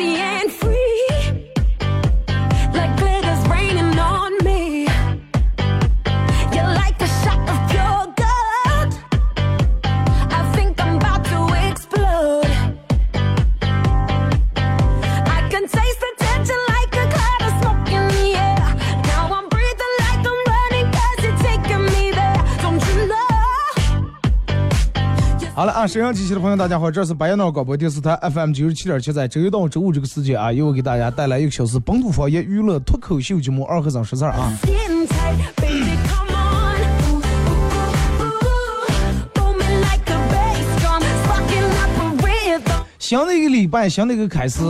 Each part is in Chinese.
好了啊，沈阳机器的朋友，大家好，这是白彦淖广播电视台 FM 九十七点七，在周一到周五这个时间啊，由我给大家带来一个小时本土方言娱乐脱口秀节目《二和尚说事儿》啊。新的一个礼拜，新的一个开始，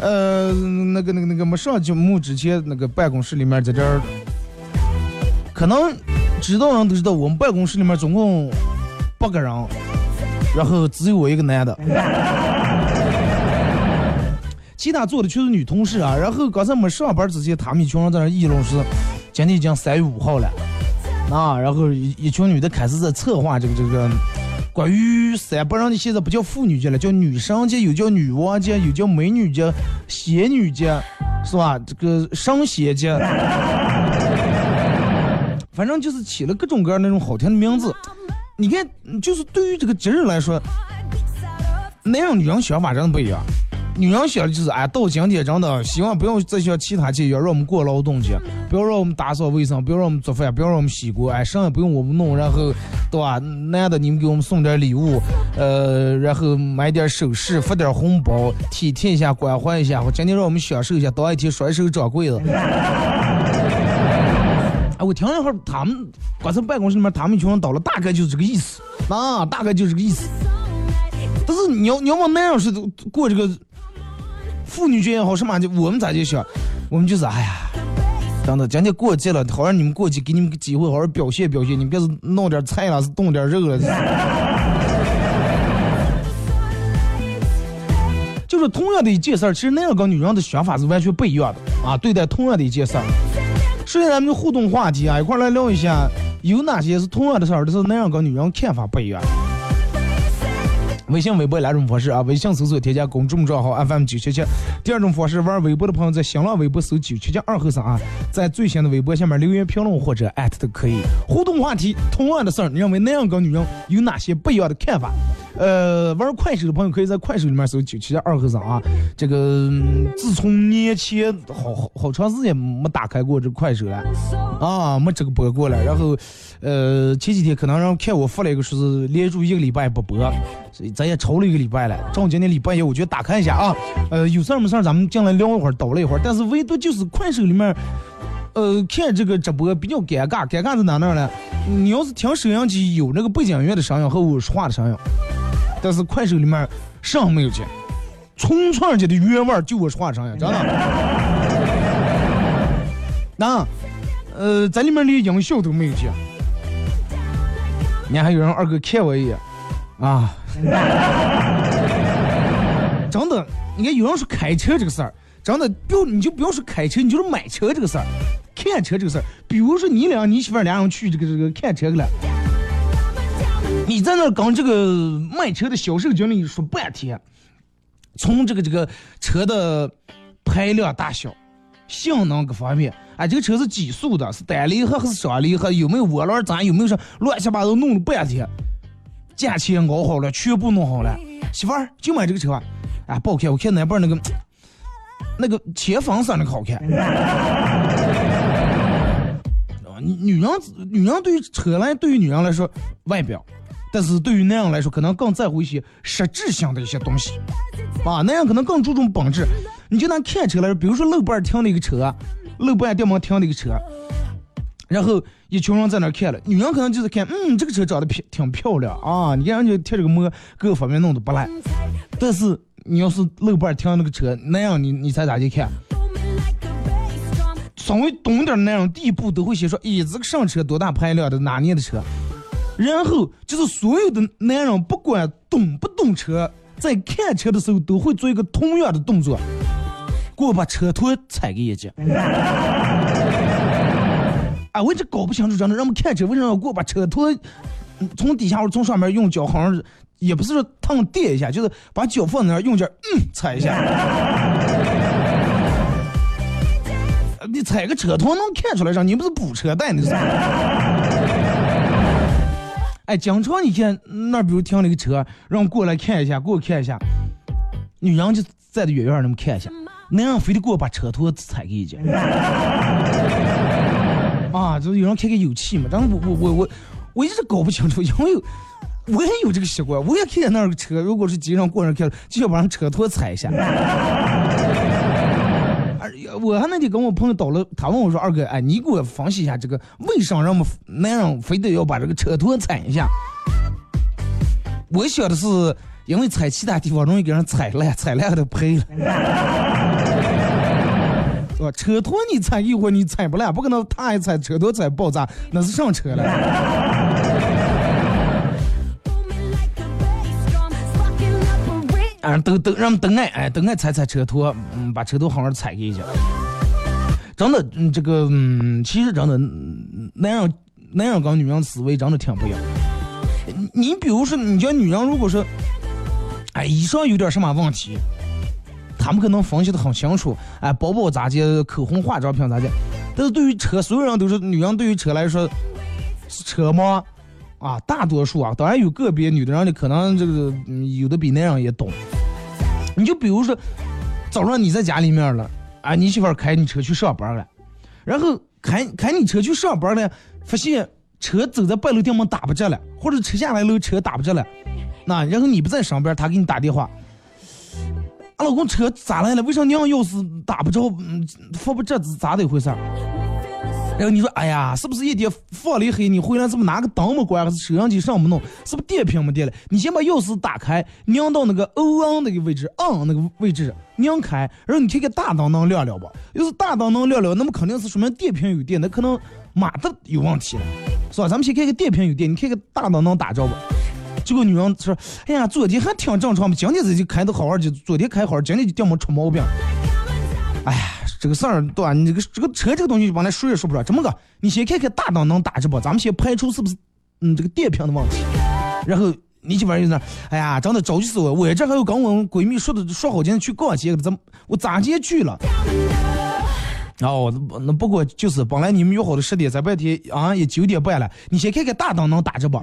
呃，那个、那个、那个没上节目之前，那个办公室里面在这儿，可能知道人都知道，我们办公室里面总共八个人。然后只有我一个男的，其他坐的全是女同事啊。然后刚才没上班之前，他们一群人在那议论是，今天已经三月五号了，啊，然后一一群女的开始在策划这个这个关于三八，人的现在不叫妇女节了，叫女神节，又叫女王节，又叫美女节、仙女节，是吧？这个神仙节，反正就是起了各种各样那种好听的名字。你看，就是对于这个节日来说，男人女人想法真的不一样。女人想的就是，哎，到今天真的希望不要再像其他节要让我们过劳动节，不要让我们打扫卫生，不要让我们做饭，不要让我们洗锅，哎，啥也不用我们弄，然后，对吧？男的你们给我们送点礼物，呃，然后买点首饰，发点红包，体贴一下，关怀一下，或今天让我们享受一下，当一天甩手掌柜的。我听了一会儿，他们刚才办公室里面，他们一群人倒了，大概就是这个意思，啊，大概就是这个意思。但是你要你要往那样是过这个妇女节也好，什么就我们咋就想，我们就是哎呀，真的，今天过节了，好让你们过去，给你们个机会，好好表现表现，你别是弄点菜了，是冻点肉了。就是同样的一件事儿，其实男人跟女人的想法是完全不一样的啊，对待同样的一件事儿。首先，咱们就互动话题啊，一块来聊一下，有哪些是同样的事儿，但是男人跟女人看法不一样。微信、微博两种方式啊，微信搜索添加公众账号 FM 九七七。第二种方式，玩微博的朋友在新浪微博搜九七七二后三啊，在最新的微博下面留言评论或者艾特都可以。互动话题，同样的事儿，你认为男人跟女人有哪些不一样的看法？呃，玩快手的朋友可以在快手里面搜九七七二和尚啊。这个自从年前好好好长时间没打开过这快手了啊，没这个播过了。然后，呃，前几天可能让看我发了一个说是连续一个礼拜不播，所以咱也超了一个礼拜了。正好今天礼拜一，我就打开一下啊。呃，有事儿没事儿咱们进来聊一会儿，叨了一会儿。但是唯独就是快手里面，呃，看这个直播比较尴尬，尴尬在哪呢？你要是听收音机有那个背景音乐的声音和我说话的声音。但是快手里面啥没有见，纯纯的原味就我说话声音，真的。那，呃，在里面连音效都没有见。你还有人二哥看我一眼，啊，真的。你看有人说开车这个事儿，真的不你就不要说开车，你就是买车这个事儿，看车这个事儿。比如说你俩你媳妇俩人去这个这个看车去了。你在那跟这个卖车的销售经理说半天，从这个这个车的排量大小、性能各方面，哎，这个车是几速的，是单离合还是双离合，有没有涡轮增，有没有什乱七八糟弄了半天，价钱熬好了，全部弄好了，媳妇儿就买这个车，哎，不好看，我看那边那个那个前风色那个好看。啊女人女人对于车来，对于女人来说，外表。但是对于男人来说，可能更在乎一些实质性的一些东西，啊，男人可能更注重本质。你就拿看车来说，比如说路边停的一个车，路边店门停的一个车，然后一群人在那看了，女人可能就是看，嗯，这个车长得漂挺漂亮啊，你看人家贴这个膜，各个方面弄得不赖。但是你要是路边停那个车，那样你你猜咋去看？稍微懂点的男人，第一步都会先说，咦，这个上车多大排量的，哪年的车？然后就是所有的男人，不管懂不懂车，在看车的时候都会做一个同样的动作，给我把车头踩个眼睛。啊，我一直搞不清楚，真的，让们看车为什么要给我把车托从底下或者从上面用脚，好像是也不是说烫垫一下，就是把脚放那儿用劲，嗯，踩一下。你踩个车头能看出来啥？你不是补车带那是？哎，经常你看那比如停了个车，让过来看一下，给我看一下，女人就站得远远那么看一下，男人非得给我把车头踩给一脚。啊，就是有人看看有气嘛，但是我我我我我一直搞不清楚，因为我也有这个习惯，我也看见那个车，如果是街上过人看，就要把人车托踩一下。我还那天跟我朋友叨了，他问我说：“二哥，哎，你给我分析一下这个，为啥让们男人非得要把这个车托踩一下？”我想的是，因为踩其他地方容易给人踩烂，踩烂都赔了。车托你踩一会儿你踩不烂，不可能他一踩车托踩爆炸，那是上车了。啊，都都让都爱哎，都爱踩踩车托，嗯，把车头好好踩一下。真的，嗯，这个，嗯，其实真的，男人男人跟女人思维真的挺不一样。你比如说，你叫女人，如果说，哎，衣裳有点什么问题，他们可能分析的很清楚，哎，包包咋的，口红化妆品咋的。但是对于车，所有人都是女人，对于车来说，车吗？啊，大多数啊，当然有个别女的人的可能这个有的比男人也懂。你就比如说，早上你在家里面了，啊，你媳妇开你车去上班了，然后开开你车去上班了，发现车走在半路电门打不着了，或者车下来了车打不着了，那然后你不在上边，他给你打电话，老公车咋来了？为啥娘钥匙打不着？嗯，放不着咋的一回事儿？然后你说，哎呀，是不是一点放了黑？你回来是不拿个灯没关，还是摄像机上没弄？是不是电瓶没电了？你先把钥匙打开，拧到那个 O N 那个位置，on 那个位置拧开，然后你看看大灯能亮了不？要是大灯能亮了，那么肯定是说明电瓶有电，那可能马的有问题了，是吧？咱们先看看电瓶有电，你看看大灯能打着不？结果女人说，哎呀，昨天还挺正常嘛，今天这就开的好好的，昨天开好，今天就掉没出毛病。哎呀。这个事儿对吧？你这个这个车这个东西，就帮他说也说不了。这么个，你先看看大灯能打着不？咱们先排除是不是嗯这个电瓶的问题。然后你媳妇儿就那，哎呀，真的着急死我！我这还有跟我闺蜜说的说好今天去逛街，怎么我咋接去了？哦，那不过就是本来你们约好的十点，在白天啊也九点半了。你先看看大灯能打着不？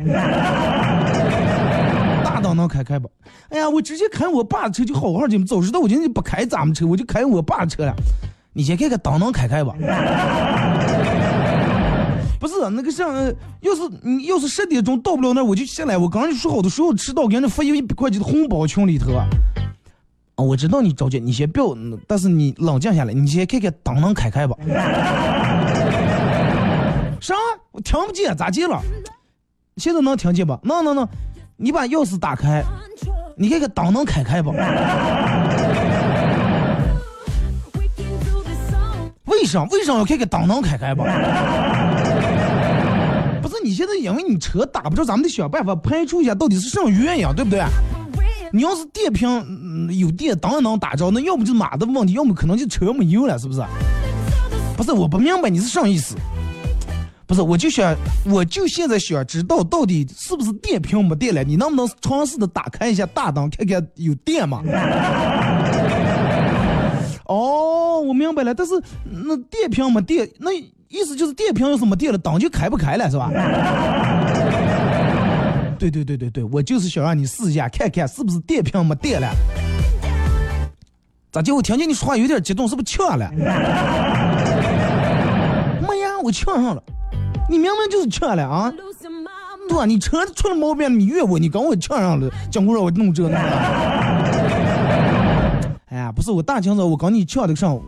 大灯能开开不？哎呀，我直接开我爸的车就好好的，早知道我今天不开咱们车，我就开我爸的车了。你先看看灯能开开吧。不是那个像，要是你要是十点钟到不了那，我就下来。我刚说好的，说要迟到给人发一百块钱的红包群里头啊。我知道你着急，你先不要，但是你冷静下来，你先看看灯能开开吧。啥？我听不见，咋接了？现在能听见吧？能能能，你把钥匙打开，你看看灯能开开不？为啥？为啥要开个灯能开开吧？不是你现在因为你车打不着，咱们得想办法排除一下到底是什么原因，对不对？你要是电瓶有电，灯也能打着，那要么就马的问题，要么可能就车没油了，是不是？不是，我不明白你是什么意思。不是，我就想，我就现在想知道到底是不是电瓶没电了？你能不能尝试的打开一下大灯，看看有电吗？哦，我明白了，但是那电瓶没电，那意思就是电瓶要是没电了，灯就开不开了，是吧？对对对对对，我就是想让你试一下，看看是不是电瓶没电了。咋就我听见你说话有点激动，是不是呛了？没呀，我呛上了。你明明就是呛了啊！对啊，你车出了毛病，你怨我，你跟我呛上了，讲故让我弄这弄那。哎呀，不是我大清早我跟你抢的上午，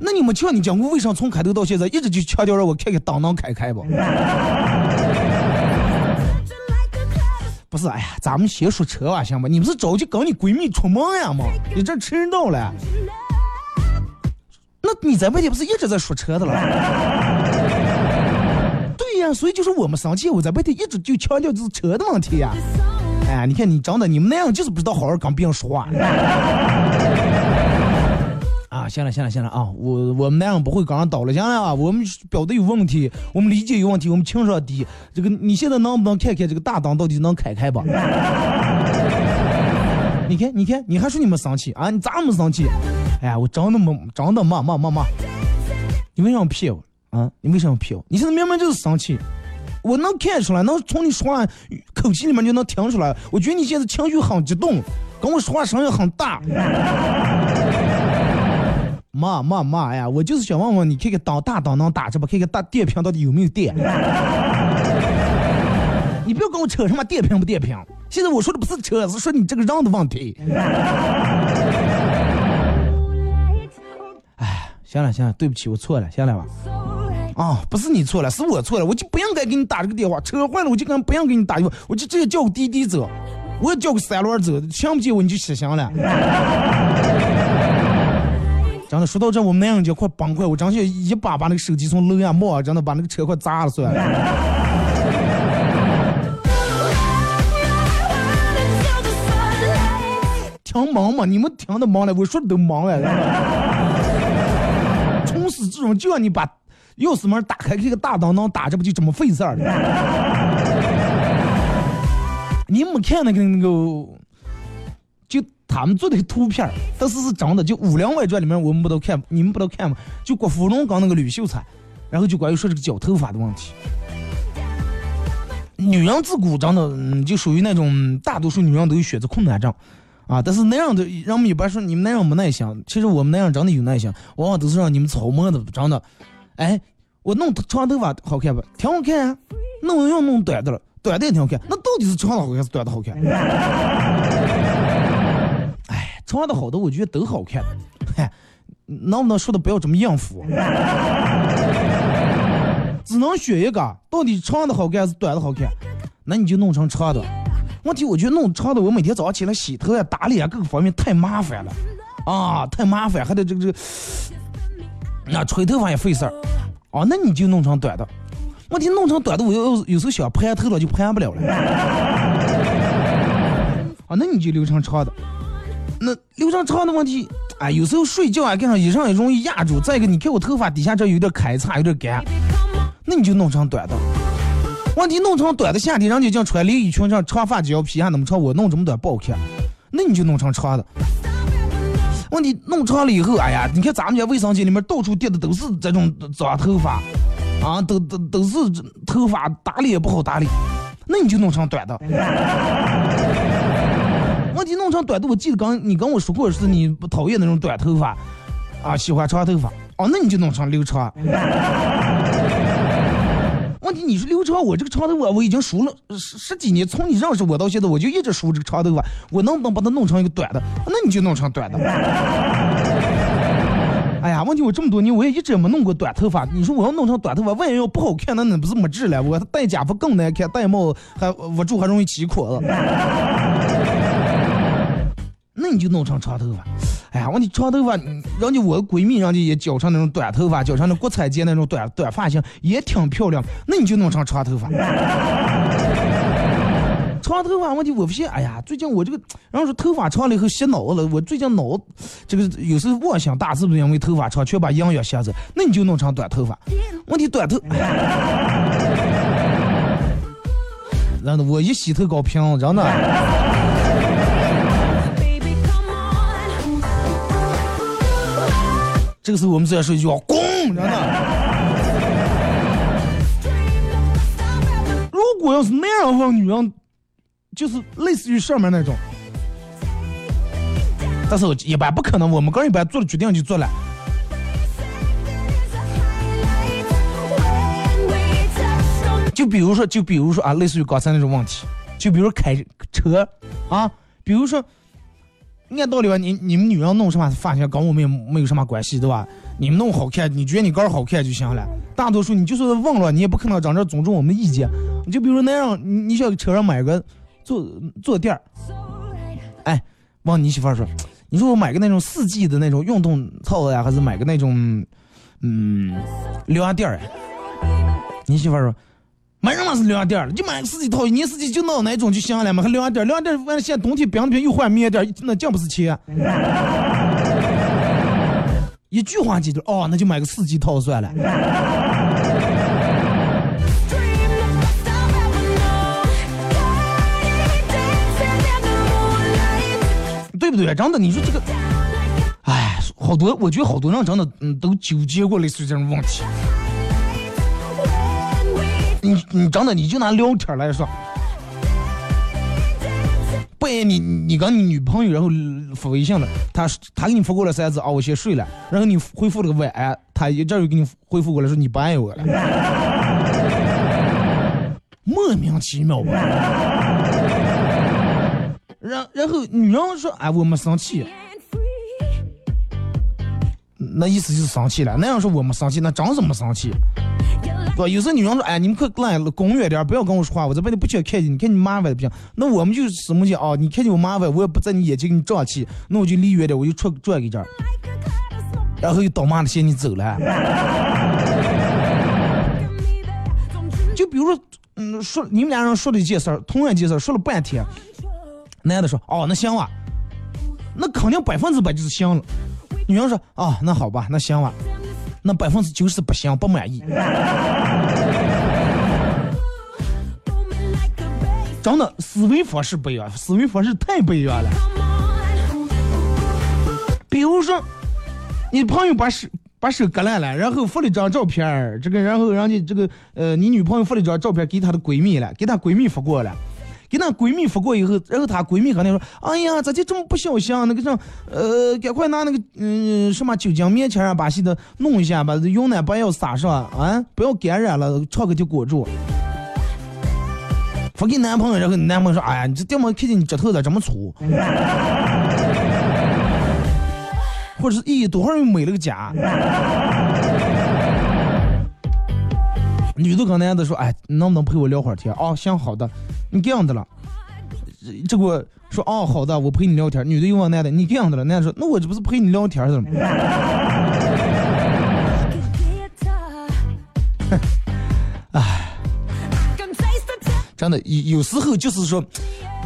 那你没抢你讲过为啥从开头到现在一直就强调让我看看档能开开不？不是，哎呀，咱们先说车吧，行吧？你不是着急跟你闺蜜出门呀吗？你这迟到了。那你在外地不是一直在说车的了？对呀，所以就是我们生气，我在外头一直就强调就是车的问题呀。哎，你看你长得你们那样就是不知道好好跟别人说话。啊，行了行了行了啊，我我们那样不会刚上倒了，行了啊，我们表达有问题，我们理解有问题，我们情商低。这个你现在能不能看看这个大档到底能开开吧？你看你看，你还说你们生气啊？你咋没生气？哎呀，我真的没真的没没没没。你为什么骗我啊？你为什么骗我？你现在明明就是生气，我能看出来，能从你说话口气里面就能听出来。我觉得你现在情绪很激动，跟我说话声音很大。妈妈妈呀！我就是想问问你，看看当大档能打着不？看看大电瓶到底有没有电？你不要跟我扯什么电瓶不电瓶。现在我说的不是车，是说你这个人的问题。哎，行了行了，对不起，我错了，行了吧？啊，不是你错了，是我错了，我就不应该给你打这个电话。车坏了，我就跟不应给你打电话，我就直接叫个滴滴走，我也叫个三轮走，听不见我你就失行了。真的说到这，我们男人就快崩溃，我真想一把把那个手机从楼上摸，真的把那个车快砸了算了。听忙嘛，你们听的忙了，我说的都忙了。从始至终就让你把钥匙门打开，这个大灯能打，这不就这么费事儿？你没看那个那个，就。他们做的图片儿但是是真的。就《武林外传》里面，我们不都看，你们不都看吗？就郭芙蓉刚那个吕秀才，然后就关于说这个绞头发的问题。女人自古真的就属于那种大多数女人都有选择困难症啊。但是那样的人们一般说你们那样没耐心，其实我们那样真的有耐心，往往都是让你们操磨的，真的。哎，我弄长头发好看不？挺好看啊。弄用弄短的了，短的也挺好看。那到底是长的好看还是短的好看？哎长的好的，我觉得都好看。嗨，能不能说的不要这么应付？只能选一个，到底长的好看还是短的好看？那你就弄成长的。问题我觉得弄长的，我每天早上起来洗头呀、打脸各个方面太麻烦了啊，太麻烦，还得这个这个，那吹头发也费事儿。哦，那你就弄成短的。问题弄成短的，我有有时候想盘头了就盘不了了。啊，那你就留成长的。那留长长的问题，哎，有时候睡觉啊，盖上衣裳也容易压住。再一个，你看我头发底下这有点开叉，有点干，那你就弄成短的。问题弄成短的，夏天人家讲穿连衣裙，这长发及腰皮还那么长，我弄这么短不好看。那你就弄成长的。问题弄长了以后，哎呀，你看咱们家卫生间里面到处垫的都是这种脏头发，啊，都都都是头发打理也不好打理，那你就弄成短的。问题弄成短的，我记得刚你跟我说过是你不讨厌那种短头发，啊，喜欢长头发。哦，那你就弄成留长。问题你说留长，我这个长头发我已经梳了十十几年，从你认识我到现在，我就一直梳这个长头发。我能不能把它弄成一个短的？那你就弄成短的。哎呀，问题我这么多年我也一直没弄过短头发。你说我要弄成短头发，万一要不好看，那那不是没治了？我戴假发更难看，戴帽还捂住还容易起壳子。那你就弄成长头发，哎呀，问题长头发，人家我闺蜜，人家也剪成那种短头发，剪成那国产界那种短短发型，也挺漂亮。那你就弄成长头发。长头发问题我不信，哎呀，最近我这个，然后说头发长了以后洗脑了，我最近脑这个有时候妄想大，是不是因为头发长，却把营养吸走？那你就弄成短头发。问题短头，真的，我一洗头搞平，真的。这个时候我们只要说一句话：“ 滚！”真的。如果要是那样的话女人，就是类似于上面那种，但是一般不可能。我们个人一般做了决定就做了。就比如说，就比如说啊，类似于刚才那种问题，就比如开车啊，比如说。按道理吧，你你们女人弄什么发型跟我们也没有什么关系，对吧？你们弄好看，你觉得你个儿好看就行了。大多数你就算问了，你也不可能长这尊重我们的意见。你就比如那样，你你想车上买个坐坐垫儿，哎，问你媳妇儿说，你说我买个那种四季的那种运动套子呀，还是买个那种嗯凉垫儿？你媳妇儿说。买什么是凉点儿就买四季套，一年四季就弄那种就行了嘛，还凉点儿，凉点完了现在冬天冰冰又换棉垫，那净不是钱。一句话解决，哦，那就买个四季套算了。对不对？真的，你说这个，哎，好多，我觉得好多人真的，嗯，都纠结过类似于这种问题。你你真的，你就拿聊天来说。半夜你你跟你女朋友然后发微信了，她她给你发过来三字啊，我先睡了，然后你回复了个晚安，她一阵又给你回复过来说你不爱我了，莫名其妙吧？然然后女人说哎我没生气，那意思就是生气了，那样说我没生气，那真是没生气。对，有时候女人说：“哎，你们快来公远点，不要跟我说话，我这边不想看见你，看你妈歪不行。那我们就是什么讲啊？你看见我妈歪，我也不在你眼前给你胀气，那我就离远点，我就出转给这，然后又倒骂的嫌你走了。就比如说，嗯，说你们俩人说的一件事儿，同样一件事儿，说了半天，男的说：哦，那行吧，那肯定百分之百就是行了。女人说：啊，那好吧，那行吧。”那百分之九十不行，不满意。真的，思维方式不一样，思维方式太不一样了。比如说，你朋友把手把手割烂了，然后发了张照片这个然后人家这个呃，你女朋友发了一张照片给她的闺蜜了，给她闺蜜发过了。给那闺蜜发过以后，然后她闺蜜肯定说：“哎呀，咋就这么不小心？啊那个什，呃，赶快拿那个嗯什么酒精棉签啊，把戏的弄一下，把用奶不要撒上啊，不要感染了，创个就裹住。”发给男朋友，然后你男朋友说：“哎呀，你这怎么看见你指头咋这么粗？” 或者是咦，多会儿又美了个甲？女的跟男的说：“哎，能不能陪我聊会儿天？”哦，行，好的。你这样的了，这这个说：“哦，好的，我陪你聊天。”女的又问男的：“你这样的了？”男的说：“那我这不是陪你聊天的吗？” 哎，真的有有时候就是说，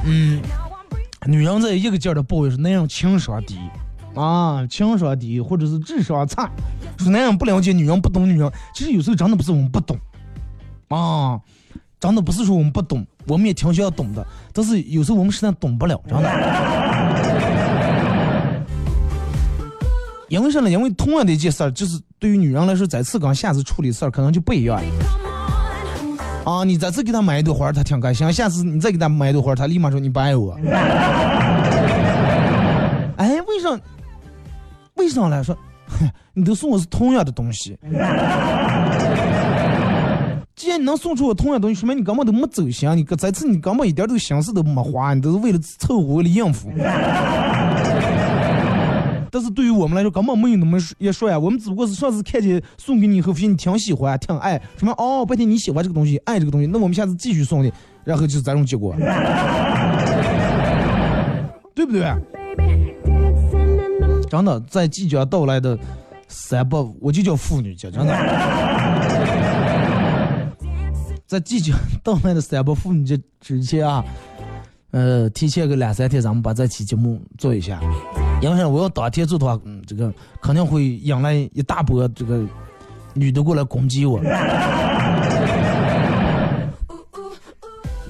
嗯，女人在一个劲儿的抱怨说男人情商低啊，情商低，或者是智商差，说男人不了解女人，不懂女人。其实有时候真的不是我们不懂。啊，真的不是说我们不懂，我们也挺想要懂的，但是有时候我们实在懂不了，真的。因为啥呢？因为同样的一件事儿，就是对于女人来说，这次跟下次处理事儿可能就不一样。啊，你这次给她买一朵花，她挺开心；下次你再给她买一朵花，她立马说你不爱我。哎，为啥？为啥来说？你都送我是同样的东西。既然你能送出我同样东西，说明你根本都没走心，你这次你根本一点都心思都没花，你都是为了凑合，为了应付。但是对于我们来说，根本没有那么也说呀，我们只不过是上次看见送给你以后，发现你挺喜欢，挺爱，什么哦，白天你喜欢这个东西，爱这个东西，那我们下次继续送你，然后就是这种结果，对不对？真的，在即将到来的三八，我就叫妇女节，真的。在即将到来的三八妇女节之前啊，呃，提前个两三天，咱们把这期节目做一下。因为我要当天做的话，嗯，这个肯定会引来一大波这个女的过来攻击我。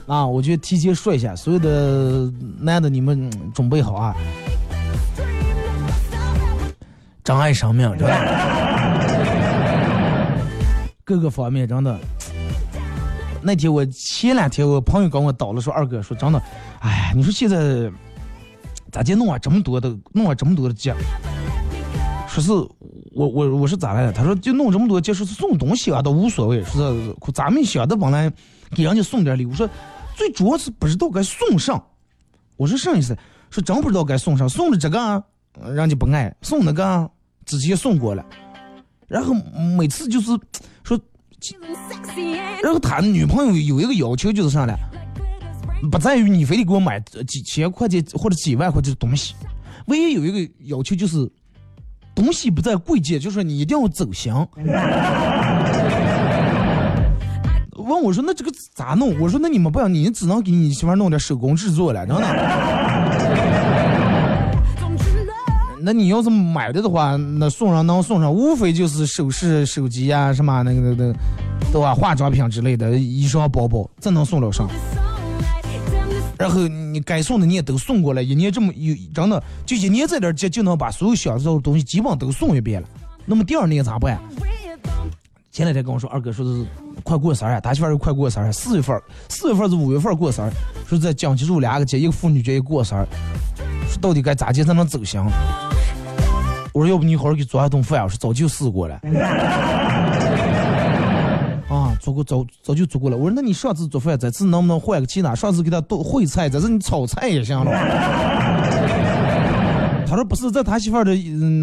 啊，我就提前说一下，所有的男的你们准备好啊！珍爱生命，真的，各个方面真的。那天我前两天我朋友跟我叨了说二哥说真的，哎，你说现在咋就弄啊这么多的弄啊这么多的节，说是我我我是咋来的？他说就弄这么多节，说是送东西啊都无所谓，说是咱们想的本来给人家送点礼物，说最主要是不知道该送上。我说什么意思？说真不知道该送上，送了这个人家不爱，送那个之前送过了，然后每次就是说。然后他女朋友有一个要求就是啥呢？不在于你非得给我买几千块钱或者几万块钱的东西，唯一有一个要求就是东西不在贵贱，就是你一定要走心。问我说那这个咋弄？我说那你们不要，你只能给你媳妇弄点手工制作了，真的。那你要是买的的话，那送上能送上，无非就是首饰、手机啊，什么那个那个，对吧？化妆品之类的，衣裳、包包，这能送了上。然后你该送的你也都送过来，一年这么有真的，就一年这儿就就能把所有想要的东西基本都送一遍了。那么第二年咋办？前两天跟我说，二哥说的是快过生日，大媳妇儿又快过生日，四月份，四月份是五月份过生日，说在江西路两个节，一个妇女节，一个过生日，到底该咋接才能走心？我说要不你好好给做一顿饭，我说早就试过了。啊，做过早早就做过了。我说那你上次做饭，这次能不能换个其他？上次给他做烩菜，这次你炒菜也行了。他说不是，在他媳妇儿的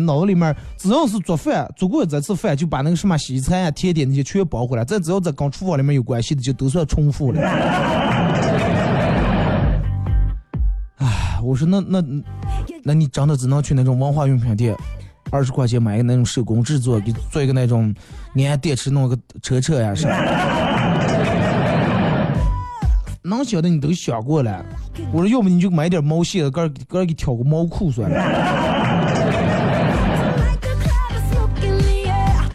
脑子里面，只要是做饭做过这次饭，就把那个什么西餐啊、甜点那些全包回来。再只要在跟厨房里面有关系的，就都算重复了。我说那那那你真的只能去那种文化用品店。二十块钱买一个那种手工制作，给做一个那种连电池弄个车车呀啥，能想的你都想过了。我说要不你就买点毛线，个个给挑个毛裤算了。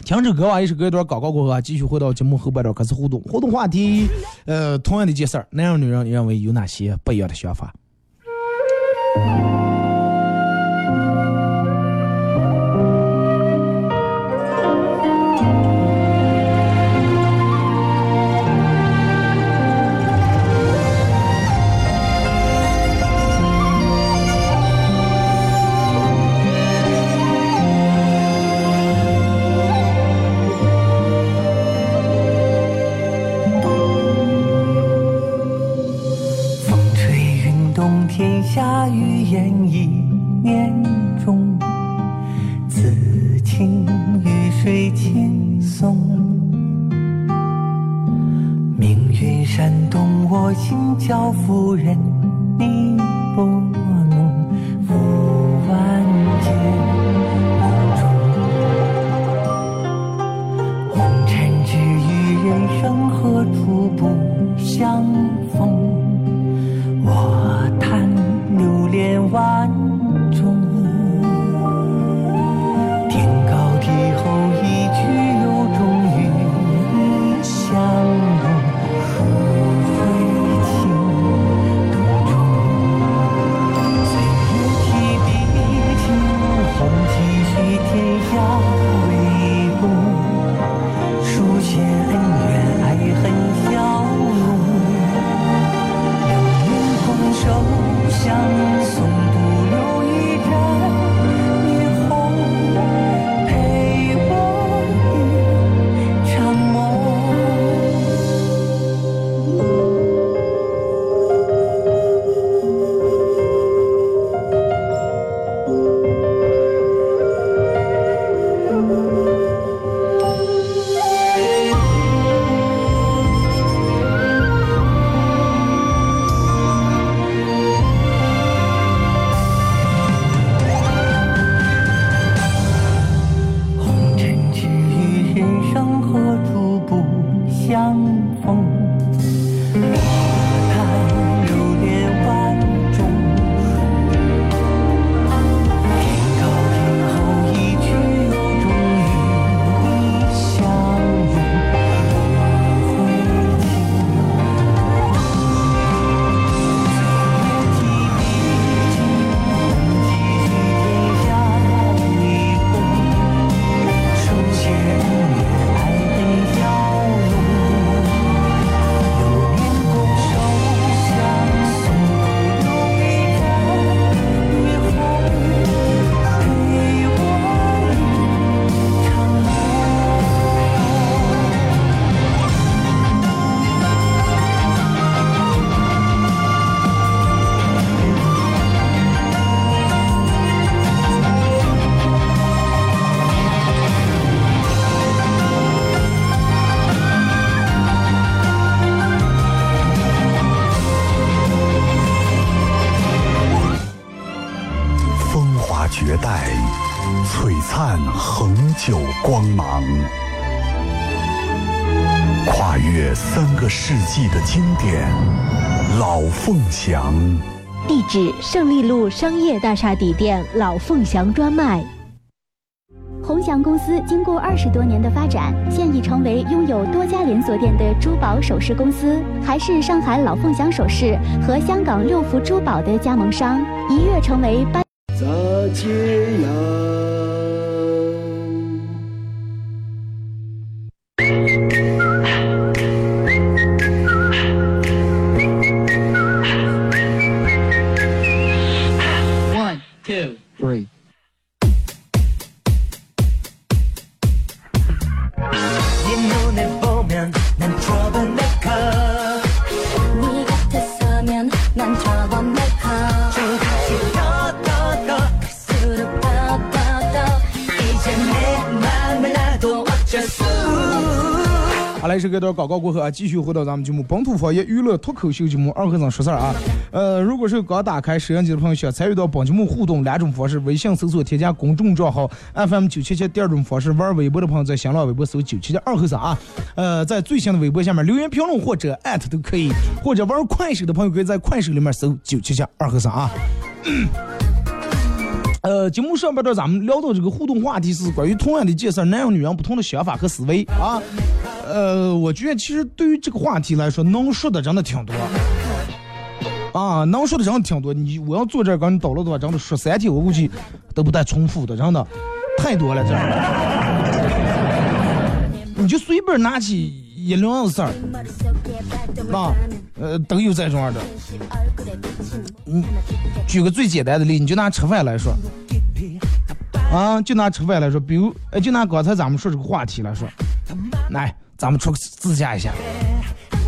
听着歌啊，也是隔一段广告过后啊，继续回到节目后半段开始互动。互动话题，呃，同样的一件事儿，男人女人你认为有哪些不一样的想法？Thank you. 语言一年中，此情与水轻松？命运煽动我心，叫夫人你。纪的经典，老凤祥地址：胜利路商业大厦底店老凤祥专卖。鸿祥公司经过二十多年的发展，现已成为拥有多家连锁店的珠宝首饰公司，还是上海老凤祥首饰和香港六福珠宝的加盟商，一跃成为班。来是这段广告过后啊，继续回到咱们节目本土方言娱乐脱口秀节目二和尚说事儿啊。呃，如果是刚打开摄像机的朋友，想参与到本节目互动两种方式：微信搜索添加公众账号 FM 九七七；第二种方式，玩微博的朋友在新浪微博搜九七七二和尚啊。呃，在最新的微博下面留言评论或者艾特都可以，或者玩快手的朋友可以在快手里面搜九七七二和尚啊。呃，节目上半段咱们聊到这个互动话题是关于同样的一件事，男人女人不同的想法和思维啊。呃，我觉得其实对于这个话题来说，能说的真的挺多啊，能说的真的挺多。你我要坐这儿跟你叨唠的话，真的说三天我估计都不带重复的，真的太多了这。你就随便拿起一两事儿，啊，呃，都有这种的。你举个最简单的例，你就拿吃饭来说，啊，就拿吃饭来说，比如，哎，就拿刚才咱们说这个话题来说，来。咱们出个自驾一下，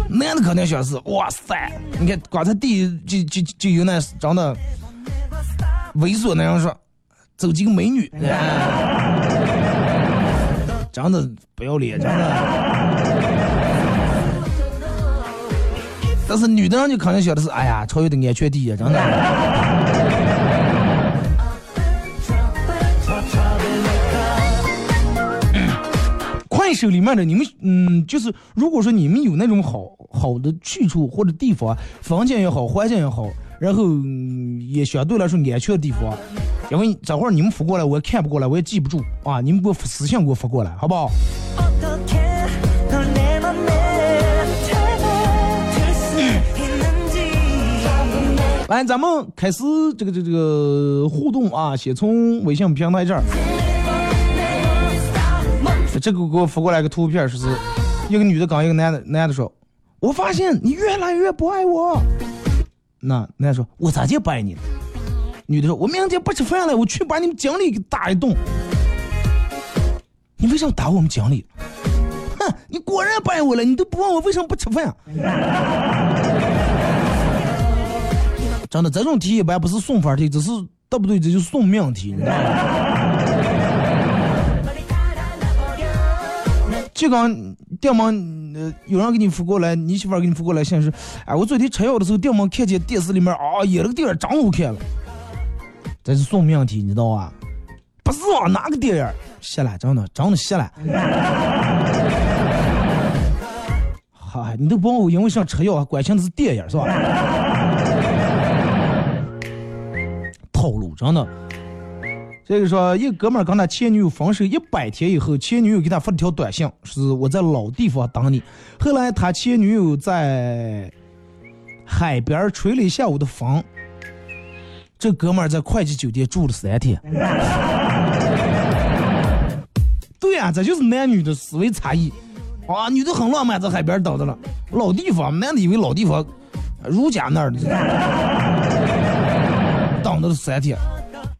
男的肯定想是，哇塞！你看刚才第一就就就有那长得猥琐那样说，走几个美女，长得不要脸，长得。但是女的人就肯定想的是，哎呀，超越的安全第一，真的。快手里面的你们，嗯，就是如果说你们有那种好好的去处或者地方，房间也好，环境也好，然后也相对来说安全的地方，因为这会儿你们发过来，我也看不过来，我也记不住啊，你们给我私信给我发过来，好不好？来，咱们开始这个这这个互动啊，先从微信平台这儿。这个给我发过来个图片，是是一个女的跟一个男的，男的说：“我发现你越来越不爱我。”那男的说：“我咋就不爱你了？”女的说：“我明天不吃饭了，我去把你们经理给打一顿。”你为什么打我们经理？哼，你果然不爱我了，你都不问我为什么不吃饭。真的，这种题一般不是送分题，这是对不对？这就送命题，你知道吗？就刚电门，呃，有人给你扶过来，你媳妇给你扶过来信息，哎，我昨天吃药的时候，电门看见电视里面啊，演了个电影，真好看了。这是送命题，你知道吧？不是啊，哪个电影？谢了，真的，真的谢了。嗨，你都帮我因为想吃药，关心的是电影是吧？套路，真的。这个说，一哥们儿跟他前女友分手一百天以后，前女友给他发了条短信，是我在老地方等你。后来他前女友在海边吹了一下午的风，这哥们儿在快捷酒店住了三天。对呀，这就是男女的思维差异啊！女的很浪漫，在海边等着了，老地方，男的以为老地方，如家那儿的，等了三天。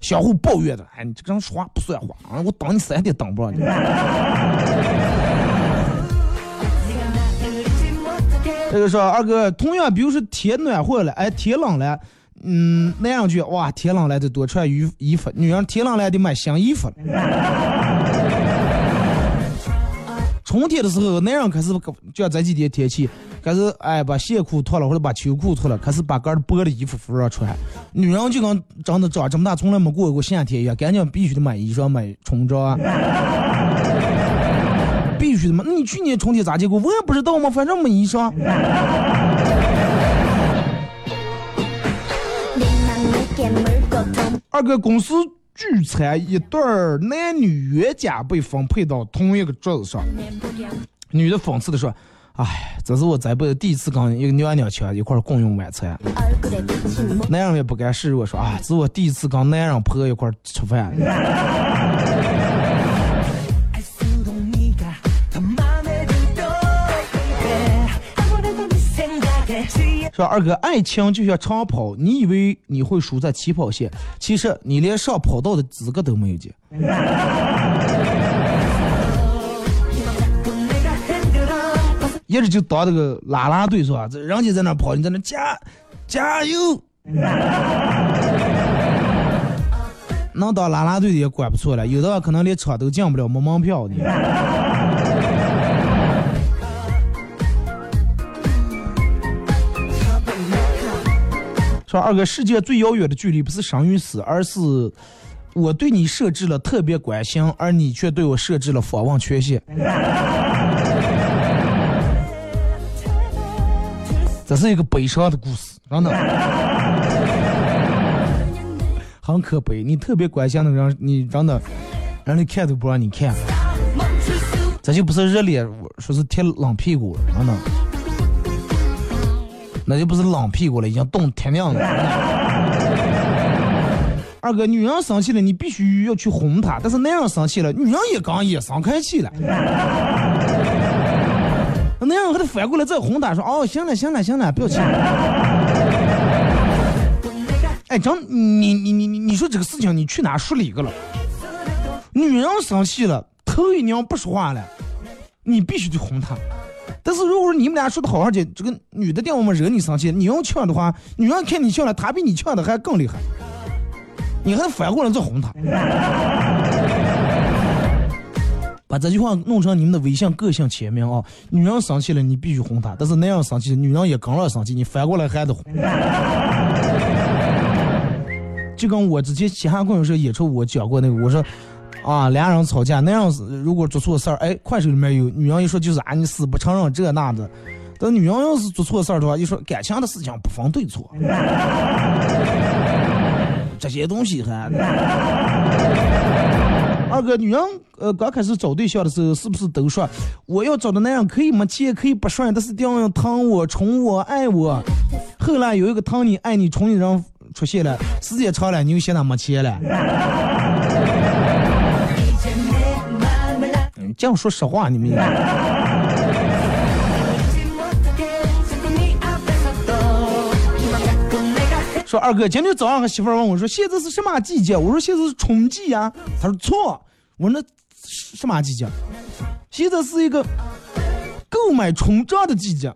相互抱怨的，哎，你这个人说话不算话啊！我等你三天等不着你。这个说二哥，同样比如说天暖和了，哎，天冷了，嗯，那样就哇，天冷了得多穿衣衣服，女人天冷了得买新衣服了。春天的时候，男人开始就要这几天天气。开始哎，把线裤脱了或者把秋裤脱了，开始把个儿薄的衣服服上穿。女人就跟长得长这么大从来没过过夏天一样，赶紧必须得买衣裳买春装啊。必须的嘛？那你去年春天咋结果？我也不知道嘛，反正没衣裳。二哥公司聚餐，一对儿男女冤家被分配到同一个桌子上，女的讽刺的说：“哎，这是我这辈子第一次跟一个娘娘腔一块共用晚餐。”男人也不甘示弱说：“啊，这是我第一次跟男人婆一块吃饭。”说二哥，爱情就像长跑，你以为你会输在起跑线，其实你连上跑道的资格都没有见。一直就当这个拉拉队是吧？这人家在那跑，你在那加加油。能当拉拉队的也管不错了，有的可能连车都进不了，没门票的。说二哥，世界最遥远的距离不是生与死，而是我对你设置了特别关心，而你却对我设置了访问权限。这是一个悲伤的故事，真的，很可悲。你特别关心的人，你真的，让你看都不让你看，这就不是热脸，说是贴冷屁股，真的。那就不是冷屁股了，已经冻天亮了。二哥，女人生气了，你必须要去哄她；但是男人生气了，女人也刚也生开气了。男人还得反过来再哄她，说：“哦，行了，行了，行了，不要气。”哎，真你你你你你说这个事情你去哪说理个了？女人生气了，头一娘不说话了，你必须得哄她。但是如果说你们俩说的好好的，这个女的电我们惹你生气，你用劝的话，女人看你劝了，她比你劝的还更厉害，你还反过来再哄她，把这句话弄成你们的微信个性签名啊！女人生气了，你必须哄她；但是男人生气，女人也跟着生气，你反过来还得哄。就跟我之前西汉共有时候演出我讲过那个，我说。啊，俩人吵架，那样子如果做错事儿，哎，快手里面有女人一说就是啊，你死不承认这那的。但女人要是做错事儿的话，一说感情的事情不分对错，这些东西还。二哥，女人呃刚开始找对象的时候，是不是都说我要找的男人可以没钱，可以不帅，但是一定要疼我、宠我、爱我？后来有一个疼你、爱你、宠你的人出现了，时间长了，你又嫌他没钱了。这样说实话，你们说二哥，今天早上，和媳妇问我说：“现在是什么季节？”我说：“现在是春季呀。”他说：“错。”我说：“那什么季节？”现在是一个购买春装的季节。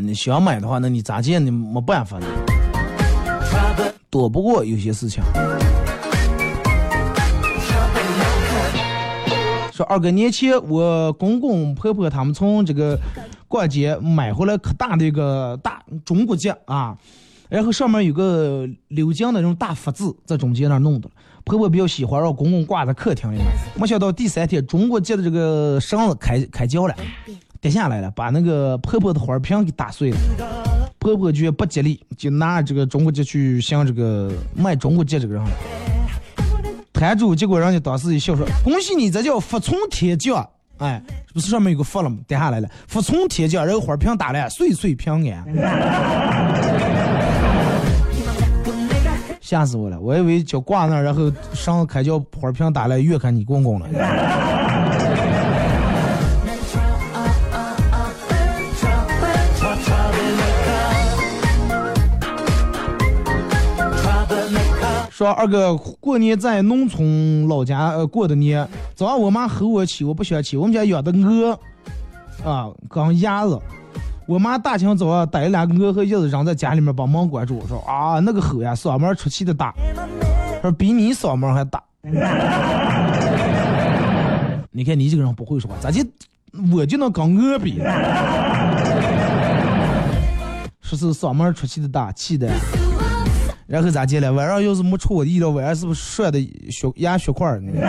你想买的话，那你咋见？你没办法呢。躲不过有些事情。说二哥年前，我公公婆婆他们从这个逛街买回来可大的一个大中国结啊，然后上面有个鎏金的那种大福字在中间那弄的，婆婆比较喜欢，让公公挂在客厅里面。没想到第三天中国结的这个绳子开开胶了，跌下来了，把那个婆婆的花瓶给打碎了。婆婆觉得不吉利，就拿这个中国结去向这个卖中国结这个人摊主，结果人家当时一笑说：“恭喜你，这叫福从天降。”哎，不是上面有个福了吗？跌下来了，福从天降，然后花瓶打了，岁岁平安。吓死我了！我以为叫挂那，然后上开叫花瓶打来，越看你公公了。说二哥过年在农村老家呃过的年，早上我妈吼我起，我不想起。我们家养的鹅啊，刚鸭子，我妈大清早啊逮两个鹅和鸭子扔在家里面，把门关住。说啊，那个吼呀，嗓门出气的大，说比你嗓门还大。你看你这个人不会说话，咋就我就能跟鹅比？说 是嗓门出气的大，气的。然后咋接了？晚上要是没出我的意料，晚上是不是摔的血压血块儿呢？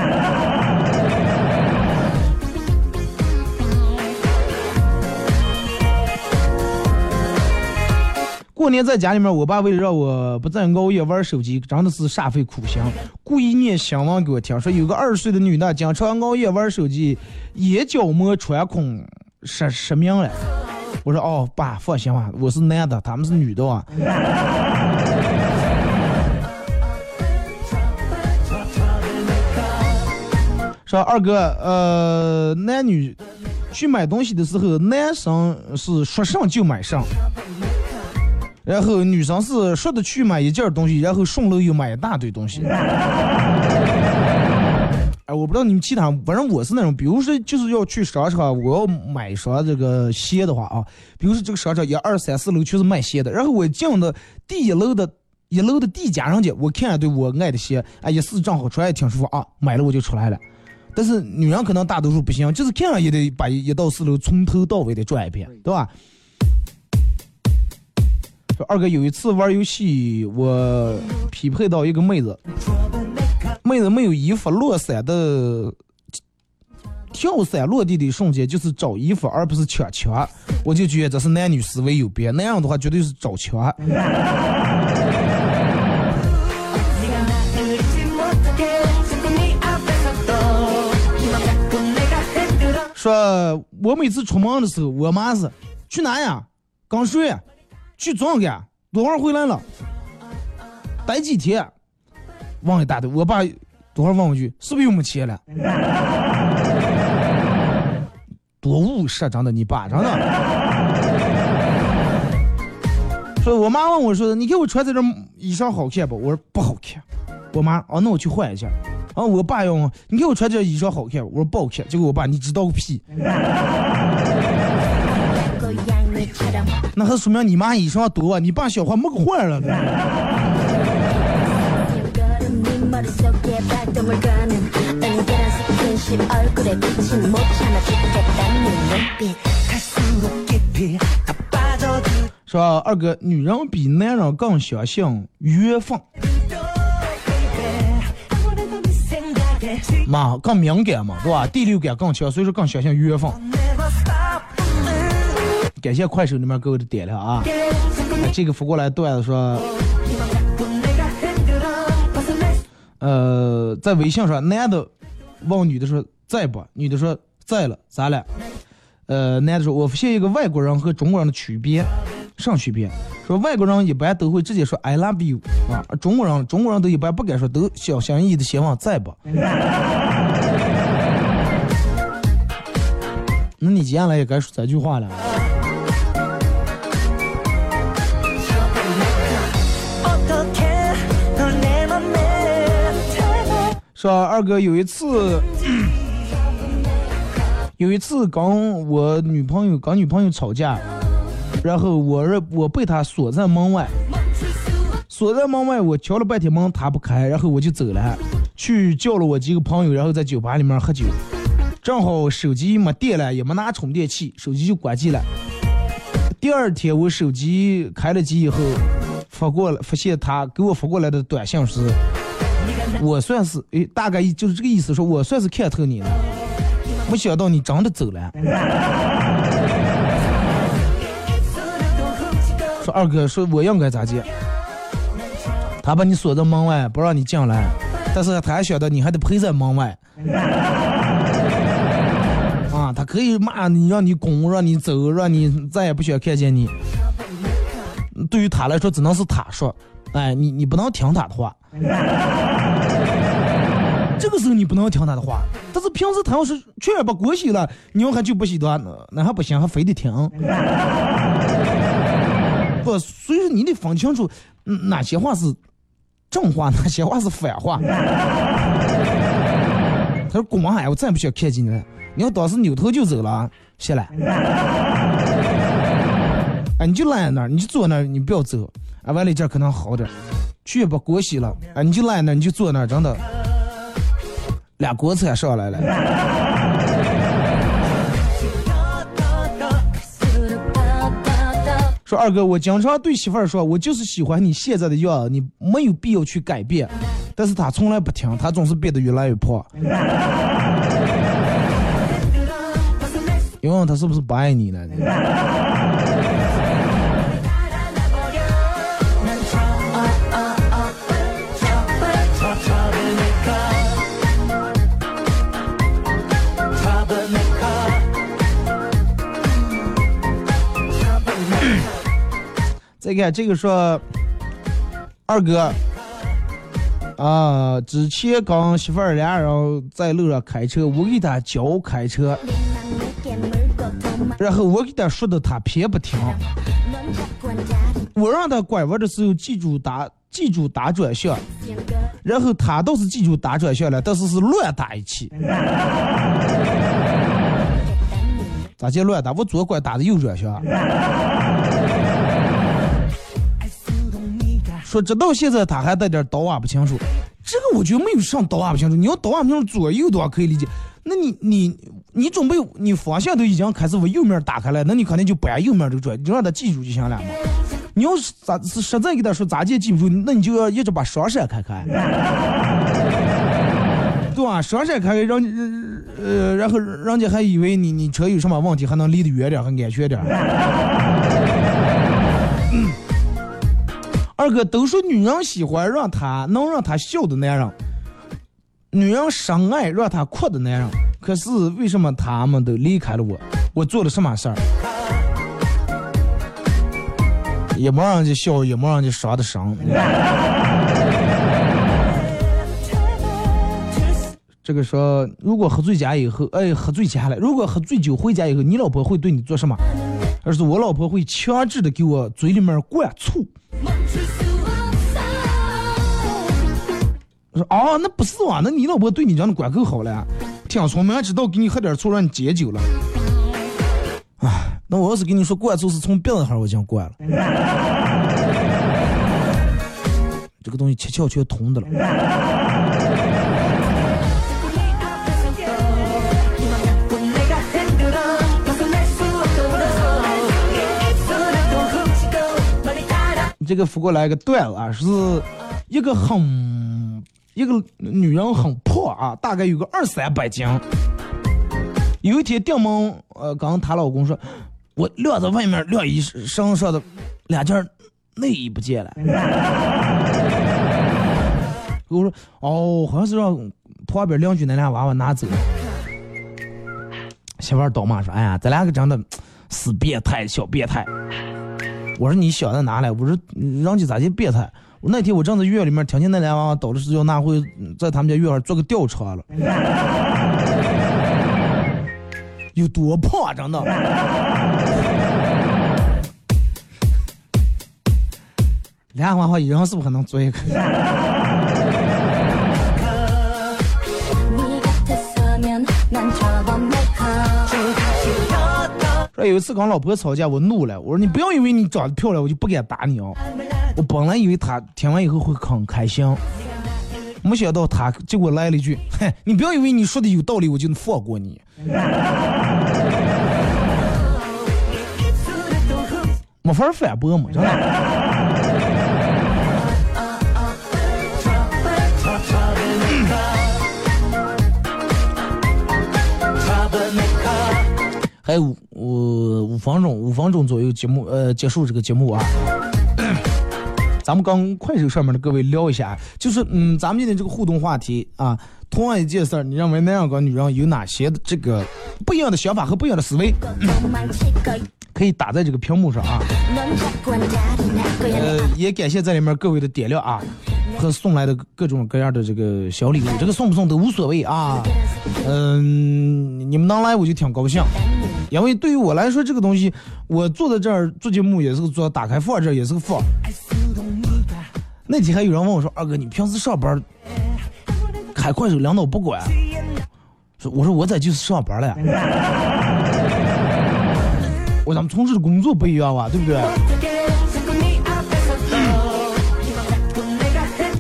过年在家里面，我爸为了让我不再熬夜玩手机，真的是煞费苦心，故意念新闻给我听，说有个二十岁的女的经常熬夜玩手机，眼角膜穿孔失失明了。我说哦，爸放心吧，我是男的，他们是女的啊。说二哥，呃，男女去买东西的时候，男生是说上就买上，然后女生是说的去买一件东西，然后顺路又买一大堆东西。哎，我不知道你们其他，反正我是那种，比如说就是要去商场，我要买双这个鞋的话啊，比如说这个商场一二三四楼全是卖鞋的，然后我进的第一楼的一楼的地家人家，我看一对我爱的鞋，哎，一试正好穿也挺舒服啊，买了我就出来了。但是女人可能大多数不行，就是看了也得把一到四楼从头到尾的转一遍，对吧？说二哥有一次玩游戏，我匹配到一个妹子，妹子没有衣服落伞的，跳伞落地的瞬间就是找衣服，而不是抢枪，我就觉得这是男女思维有别，那样的话绝对是找枪。说我每次出门的时候，我妈是去哪呀？刚睡，去做干？多会儿回来了？待几天？问一大堆。我爸多会儿问我句，是不是又没钱了？多务实，真的，你爸真的。说我妈问我说，你给我穿这件衣裳好看不？我说不好看。我妈哦，那我去换一下。啊，我爸要你给我穿这衣裳好看，我说不好看。结果我爸，你知道个屁！那还说明你妈衣裳多，你爸小话没个换了。说二哥，女人比男人更相信缘分。嘛更敏感嘛，对吧？第六感更强，所以说更相信缘分。感谢快手里面给我的点亮啊！这个发过来段子说，呃，在微信上，男的问女的说在不？女的说在了，咋了？呃，男的说，我发现一个外国人和中国人的区别，啥区别？说外国人一般都会直接说 I love you 啊，中国人中国人都一般不敢说，都小心翼翼的希望在不？那你接下来也该说这句话了。说二哥有一次。有一次跟我女朋友跟女朋友吵架，然后我我被他锁在门外，锁在门外，我敲了半天门，他不开，然后我就走了，去叫了我几个朋友，然后在酒吧里面喝酒，正好手机没电了，也没拿充电器，手机就关机了。第二天我手机开了机以后，发过来发现他给我发过来的短信是，我算是诶，大概就是这个意思，说我算是看透你了。没想到你真的走了。说二哥，说我应该咋接？他把你锁在门外，不让你进来，但是他还晓得你还得陪在门外。啊，他可以骂你，让你滚，让你走，让你再也不想看见你。对于他来说，只能是他说，哎，你你不能听他的话。这个时候你不能听他的话，但是平时他要是确实把锅洗了，你要还就不洗的，那还不行，还非得听。不，所以说你得分清楚哪些话是正话，哪些话是反话。他说：“滚啊！我再也不想看见你了。你要当时扭头就走了，谢了。哎，你就赖在那儿，你就坐那儿，你不要走。啊，完了这可能好点。去把锅洗了，哎，你就赖在那儿，你就坐那儿，真的。”俩锅菜上来了。说二哥，我经常对媳妇儿说，我就是喜欢你现在的样子，你没有必要去改变。但是她从来不听，她总是变得越来越胖。你问问他是不是不爱你呢？再看这个说，二哥，啊，之前跟媳妇儿俩人在路上开车，我给他教开车，然后我给他说的他偏不听，我让他拐弯的时候记住打记住打转向，然后他倒是记住打转向了，但是是乱打一气。咋叫乱打？我左拐打的右转向。说直到现在他还带点倒啊不清楚，这个我觉得没有上倒啊不清楚。你要倒啊不清楚，左右的话可以理解。那你你你准备你方向都已经开始往右面打开了，那你肯定就不按右面这个转，就让他记住就行了嘛。你要是咋是实在给他说咋记记不住，那你就要一直把双闪开开，对吧？双闪开开，让呃，然后人家还以为你你车有什么问题，还能离得远点，还安全点。二哥都说女人喜欢让他能让他笑的男人，女人深爱让他哭的男人。可是为什么他们都离开了我？我做了什么事儿？也没让人家笑，也没让人家伤的伤。这个说，如果喝醉家以后，哎，喝醉家了。如果喝醉酒回家以后，你老婆会对你做什么？而是我老婆会强制的给我嘴里面灌醋。说啊，那不是啊，那你老婆对你这样的管够好了，挺聪明，知道给你喝点醋让你解酒了。哎，那我要是跟你说灌醋是从鼻子上我就灌了，这个东西七窍全通的了。这个扶过来一个段子啊，是一个很一个女人很胖啊，大概有个二三百斤。有一天进门，呃，刚她老公说，我晾在外面晾衣裳上的两件内衣不见了。我说哦，好像是让旁边邻居那俩娃娃拿走了。媳妇儿倒骂说，哎呀，咱两个真的死变态，小变态。我说你小子拿来？我说让你咋就变态？我那天我正在院里面听见那俩娃娃倒的是要拿回在他们家院儿做个吊车了，有多胖啊，长的？俩娃娃一人是不可能做一个？说有一次跟老婆吵架，我怒了，我说你不要以为你长得漂亮，我就不敢打你啊。我本来以为他听完以后会很开心，没想到他结果来了一句：“哼，你不要以为你说的有道理，我就能放过你。”没法反驳嘛，真的。还有五五分钟，五分钟左右节目，呃，结束这个节目啊。咱们刚快手上面的各位聊一下，就是嗯，咱们今天这个互动话题啊，同样一件事儿，你认为那样个女人有哪些的这个不一样的想法和不一样的思维？可以打在这个屏幕上啊。呃，也感谢在里面各位的点亮啊。和送来的各种各样的这个小礼物，这个送不送都无所谓啊。嗯，你们能来我就挺高兴，因为对于我来说，这个东西我坐在这儿做节目也是个做，打开放这也是个放。那天还有人问我说：“二哥，你平时上班开快手，领导不管？”说我说我在就是上班了呀。我咱们从事的工作不一样啊，对不对？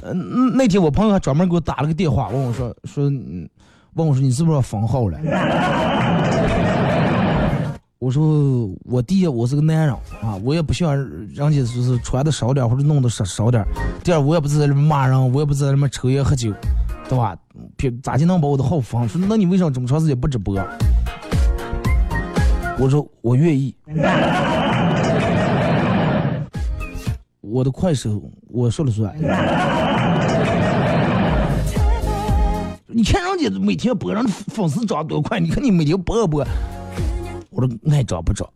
嗯，那天我朋友还专门给我打了个电话，问我说说，问我说你是不是要封号了？我说我第一我是个男人啊，我也不希望人家就是穿的少点或者弄的少少点。第二我也不是在里面骂人，我也不是在里面抽烟喝酒，对吧？别咋就能把我的号封？说那你为什么这么长时间不直播？我说我愿意。我的快手我说了算。你看人家每天播，人粉丝涨多快，你看你每天播播。我说爱找不找。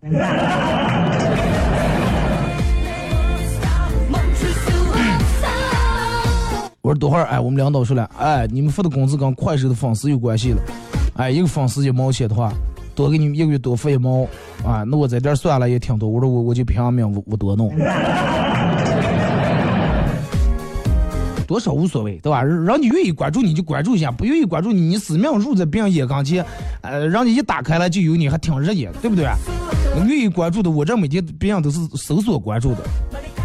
我说等会儿，哎，我们领导说了，哎，你们发的工资跟快手的粉丝有关系了，哎，一个粉丝一毛钱的话，多给你们一个月多发一毛，啊，那我在这儿算了也挺多。我说我我就拼命我我多弄。多少无所谓，对吧？让你愿意关注你就关注一下，不愿意关注你，你死命入在别人眼跟前，呃，让你一打开了就有你，还挺热眼，对不对？愿意关注的，我这每天别人都是搜索关注的，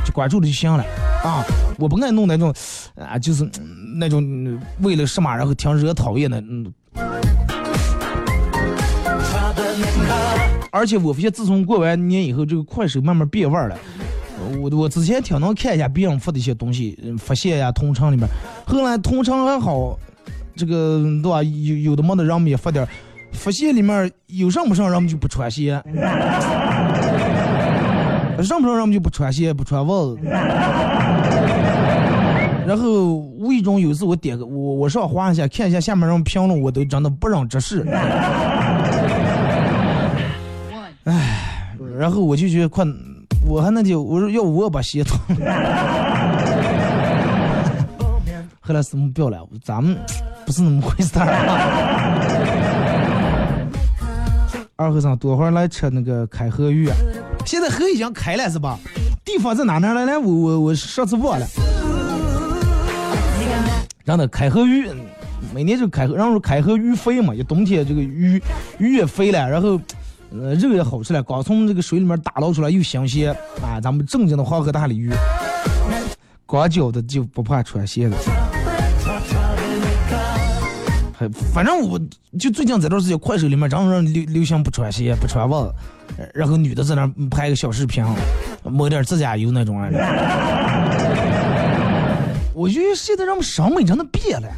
就关注了就行了。啊，我不爱弄那种，啊，就是那种为了什么然后挺惹讨厌的，嗯。而且我发现，自从过完年以后，这个快手慢慢变味儿了。我我之前挺能看一下别人发的一些东西，发现呀，同城里面，后来同城还好，这个对吧？有有的没的，让我们也发点，发现里面有上不上，让我们就不穿鞋。上不上人们就不穿鞋不穿袜子，然后无意中有一次我点个我我上滑一下看一下下面人评论我都真的不忍直视，唉，然后我就觉得快，我还那就我说要我把鞋脱了，后来什么不要了，咱们不是那么回事儿。二和尚多会儿来吃那个开河鱼。现在河已经开了是吧？地方在哪呢？来来，我我我上次忘了。让那开河鱼，每年就开河，然后开河鱼肥嘛，一冬天这个鱼鱼也肥了，然后呃肉也好吃了，刚从这个水里面打捞出来又新鲜啊！咱们正经的黄河大鲤鱼，光脚的就不怕穿鞋的。反正我就最近这段时间，快手里面常常流流行不穿鞋、不穿袜子。然后女的在那拍个小视频，抹点指甲油那种啊。我觉得现在人们审美真的变了。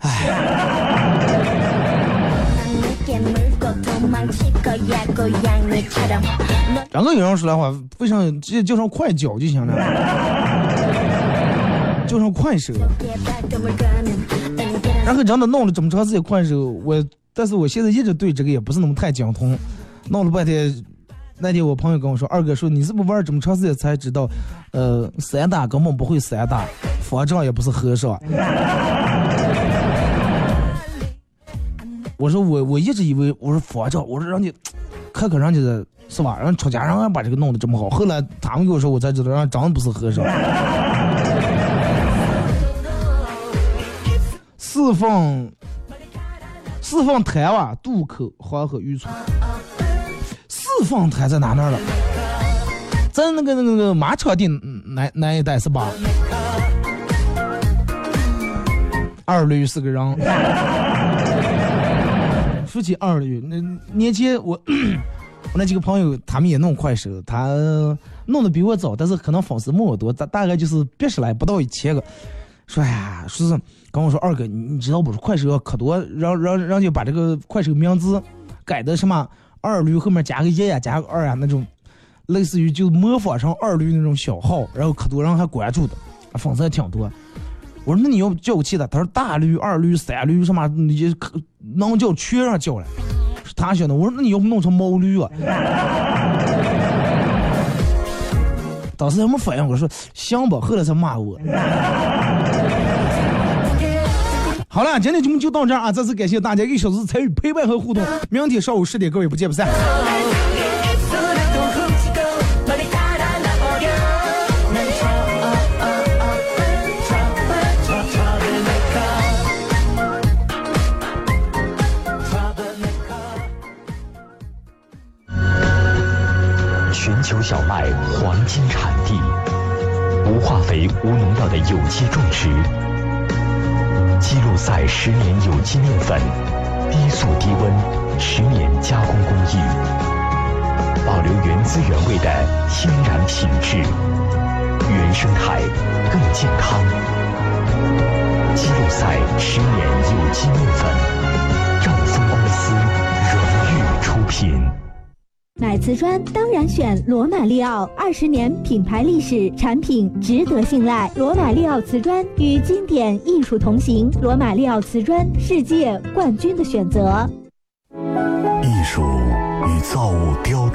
哎。然后有人说的话，为啥直接叫上快脚就行了？叫上快手。然后真的弄了这么长时间快手，我。但是我现在一直对这个也不是那么太精通，弄了半天。那天我朋友跟我说：“二哥说你是不是玩这么长时间才知道，呃，散打根本不会散打，方丈也不是和尚。”我说我我一直以为我说方丈，我说让你看看人家的是吧？让出家人把这个弄得这么好。后来他们跟我说，我才知道，人真的不是和尚。四凤。四凤台哇，渡口黄河渔村。四凤台在哪那儿了？在那个那个那个马场地那那一带是吧？二驴是个人。说起二驴，那年前我我那几个朋友他们也弄快手，他弄的比我早，但是可能粉丝没我多，大大概就是八十来，不到一千个。说呀，说是跟我说二哥，你知道不？快手可多，让让让就把这个快手名字改的什么二驴后面加个一呀，加个二呀那种，类似于就模仿成二驴那种小号，然后可多人还关注的，粉丝还挺多。我说那你要叫气的，他说大驴、二驴、三驴什么，你能叫全上叫了。他选的，我说那你要不弄成毛驴啊？当时他没反应，我说行吧，后来才骂我。好了，今天节目就到这儿啊！再次感谢大家一小时参与陪伴和互动。明天上午十点，各位不见不散。小麦黄金产地，无化肥、无农药的有机种植。基路赛十年有机面粉，低速低温十年加工工艺，保留原汁原味的天然品质，原生态更健康。基路赛十年有机面粉，买瓷砖当然选罗马利奥，二十年品牌历史，产品值得信赖。罗马利奥瓷砖与经典艺术同行，罗马利奥瓷砖，世界冠军的选择。艺术与造物雕。